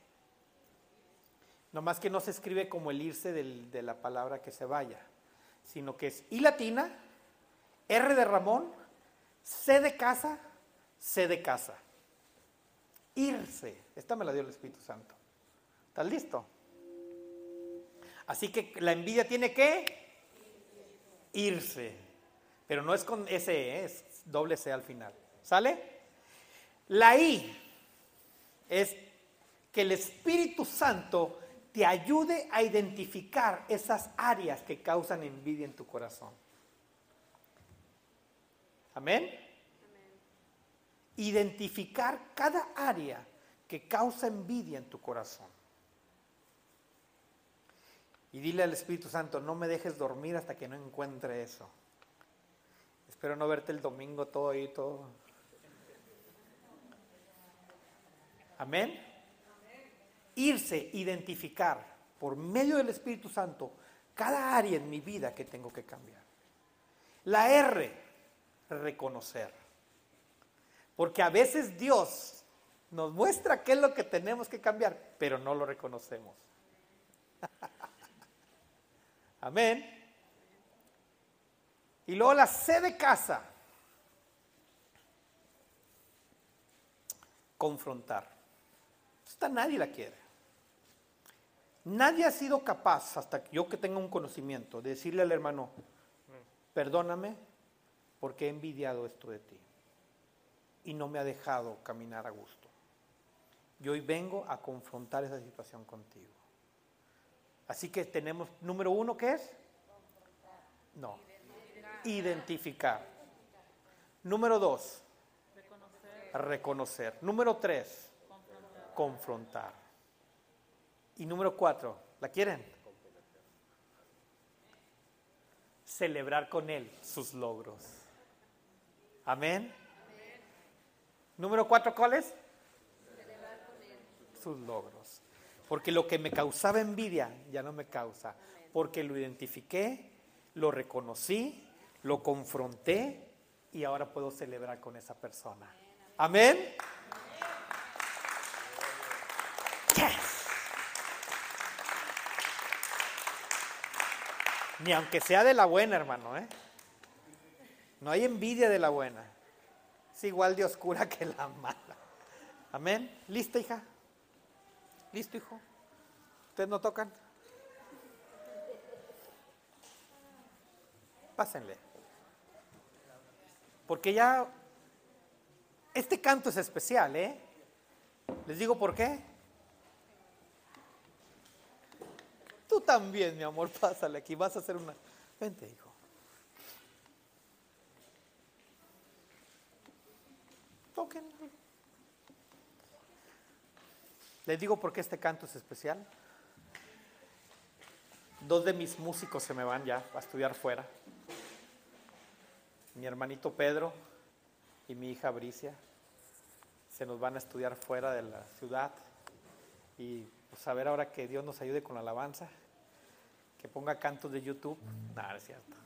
Nomás que no se escribe como el irse del- de la palabra que se vaya, sino que es I latina, R de Ramón, C de casa, C de casa. Irse. Esta me la dio el Espíritu Santo. ¿Estás listo? Así que la envidia tiene que irse. Pero no es con S, E, es doble C al final. ¿Sale? La I es que el Espíritu Santo te ayude a identificar esas áreas que causan envidia en tu corazón. Amén. Identificar cada área que causa envidia en tu corazón. Y dile al Espíritu Santo, no me dejes dormir hasta que no encuentre eso. Espero no verte el domingo todo ahí, todo. Amén. Irse, identificar por medio del Espíritu Santo cada área en mi vida que tengo que cambiar. La R, reconocer. Porque a veces Dios nos muestra qué es lo que tenemos que cambiar, pero no lo reconocemos. [laughs] Amén. Y luego la C de casa. Confrontar. Esta nadie la quiere. Nadie ha sido capaz, hasta yo que tenga un conocimiento, de decirle al hermano, perdóname porque he envidiado esto de ti y no me ha dejado caminar a gusto. Y hoy vengo a confrontar esa situación contigo. Así que tenemos, número uno, ¿qué es? No. Identificar. Número dos, reconocer. Número tres, confrontar. Y número cuatro, ¿la quieren? Celebrar con Él sus logros. Amén. Número cuatro, ¿cuál es? Sus logros. Porque lo que me causaba envidia ya no me causa. Porque lo identifiqué, lo reconocí, lo confronté y ahora puedo celebrar con esa persona. Amén. Yes. Ni aunque sea de la buena, hermano, ¿eh? No hay envidia de la buena. Es igual de oscura que la mala. Amén. ¿Lista, hija? ¿Listo, hijo? ¿Ustedes no tocan? Pásenle. Porque ya este canto es especial, ¿eh? Les digo por qué. Tú también, mi amor, [laughs] pásale aquí, vas a hacer una... Vente, hijo. Toquen. Les digo por qué este canto es especial. Dos de mis músicos se me van ya a estudiar fuera. Mi hermanito Pedro y mi hija Bricia se nos van a estudiar fuera de la ciudad y pues a ver ahora que Dios nos ayude con la alabanza, que ponga cantos de YouTube. Nada, es cierto.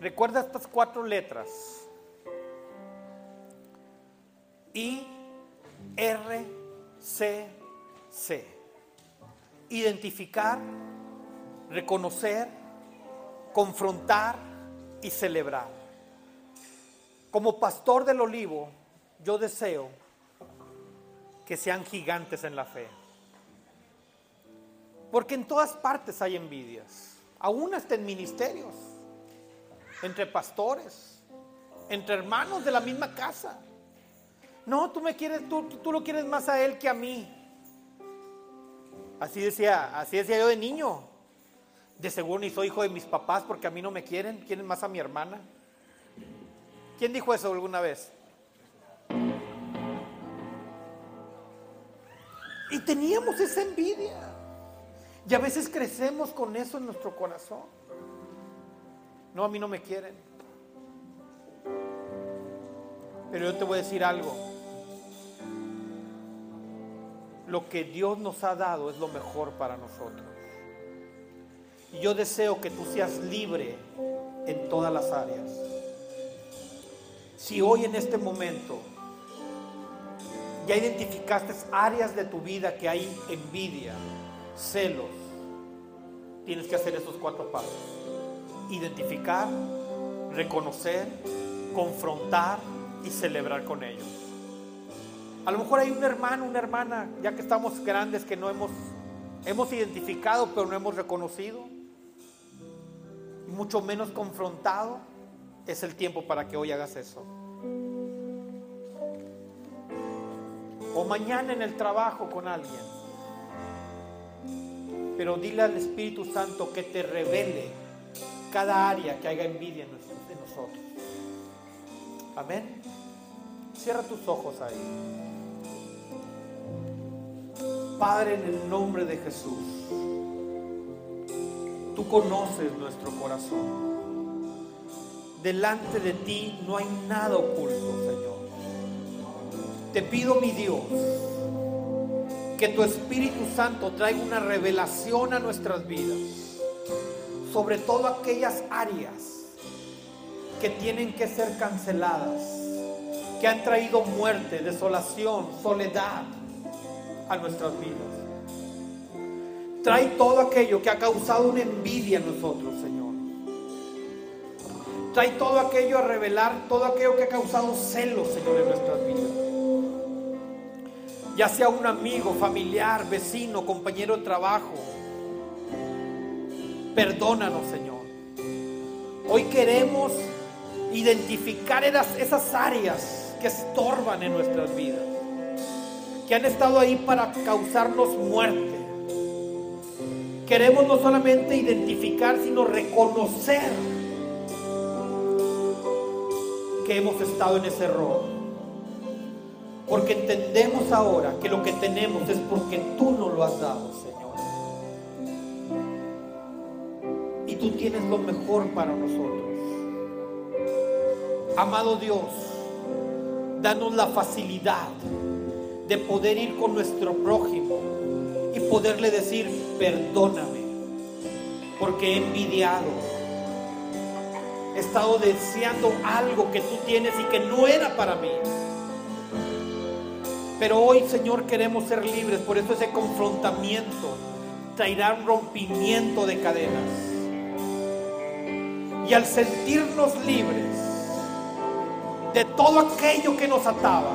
Recuerda estas cuatro letras. I, R, C, C. Identificar, reconocer, confrontar y celebrar. Como pastor del olivo, yo deseo que sean gigantes en la fe. Porque en todas partes hay envidias, aún hasta en ministerios, entre pastores, entre hermanos de la misma casa. No, tú me quieres, tú, tú- lo quieres más a él que a mí. Así decía, así decía yo de niño. De seguro ni soy hijo de mis papás porque a mí no me quieren, quieren más a mi hermana. ¿Quién dijo eso alguna vez? Y teníamos esa envidia. Y a veces crecemos con eso en nuestro corazón. No, a mí no me quieren. Pero yo te voy a decir algo. Lo que Dios nos ha dado es lo mejor para nosotros. Y yo deseo que tú seas libre en todas las áreas. Si hoy en este momento ya identificaste áreas de tu vida que hay envidia, celos, tienes que hacer esos cuatro pasos. Identificar, reconocer, confrontar y celebrar con ellos. A lo mejor hay un hermano, una hermana, ya que estamos grandes, que no hemos, hemos identificado, pero no hemos reconocido, mucho menos confrontado. Es el tiempo para que hoy hagas eso. O mañana en el trabajo con alguien. Pero dile al Espíritu Santo que te revele cada área que haya envidia en nosotros. Amén. Cierra tus ojos ahí. Padre, en el nombre de Jesús, tú conoces nuestro corazón. Delante de ti no hay nada oculto, Señor. Te pido, mi Dios, que tu Espíritu Santo traiga una revelación a nuestras vidas sobre todo aquellas áreas que tienen que ser canceladas, que han traído muerte, desolación, soledad a nuestras vidas. Trae todo aquello que ha causado una envidia en nosotros, Señor. Trae todo aquello a revelar, todo aquello que ha causado celos, Señor, en nuestras vidas. Ya sea un amigo, familiar, vecino, compañero de trabajo. Perdónanos, Señor. Hoy queremos identificar esas, áreas que estorban en nuestras vidas, que han estado ahí para causarnos muerte. Queremos no solamente identificar, sino reconocer que hemos estado en ese error. Porque entendemos ahora que lo que tenemos es porque tú nos lo has dado, Señor. Y tú tienes lo mejor para nosotros. Amado Dios, danos la facilidad de poder ir con nuestro prójimo y poderle decir, perdóname, porque he envidiado. He estado deseando algo que tú tienes y que no era para mí. Pero hoy, Señor, queremos ser libres. Por eso ese confrontamiento traerá un rompimiento de cadenas. Y al sentirnos libres de todo aquello que nos ataba,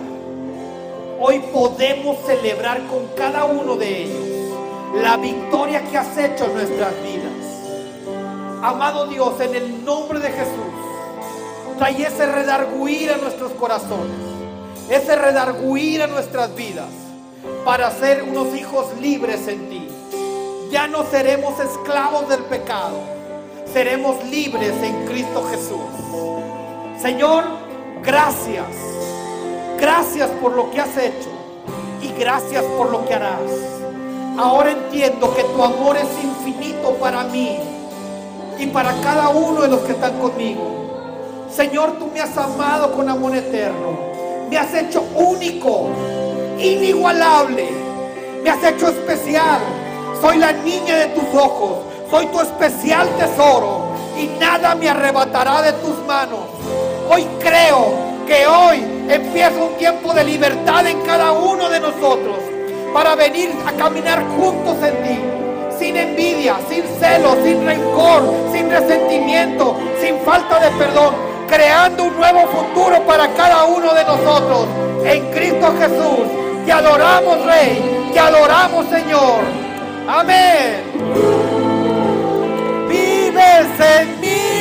hoy podemos celebrar con cada uno de ellos la victoria que has hecho en nuestras vidas. Amado Dios, en el nombre de Jesús, trae ese redarguir a nuestros corazones, ese redarguir a nuestras vidas, para ser unos hijos libres en ti. Ya no seremos esclavos del pecado, seremos libres en Cristo Jesús. Señor, gracias. Gracias por lo que has hecho y gracias por lo que harás. Ahora entiendo que tu amor es infinito para mí y para cada uno de los que están conmigo. Señor, tú me has amado con amor eterno. Me has hecho único, inigualable. Me has hecho especial. Soy la niña de tus ojos. Soy tu especial tesoro. Y nada me arrebatará de tus manos. Hoy creo que hoy empieza un tiempo de libertad en cada uno de nosotros. Para venir a caminar juntos en ti sin envidia, sin celo, sin rencor, sin resentimiento, sin falta de perdón, creando un nuevo futuro para cada uno de nosotros. En Cristo Jesús, te adoramos Rey, te adoramos Señor. Amén. Vives en mí.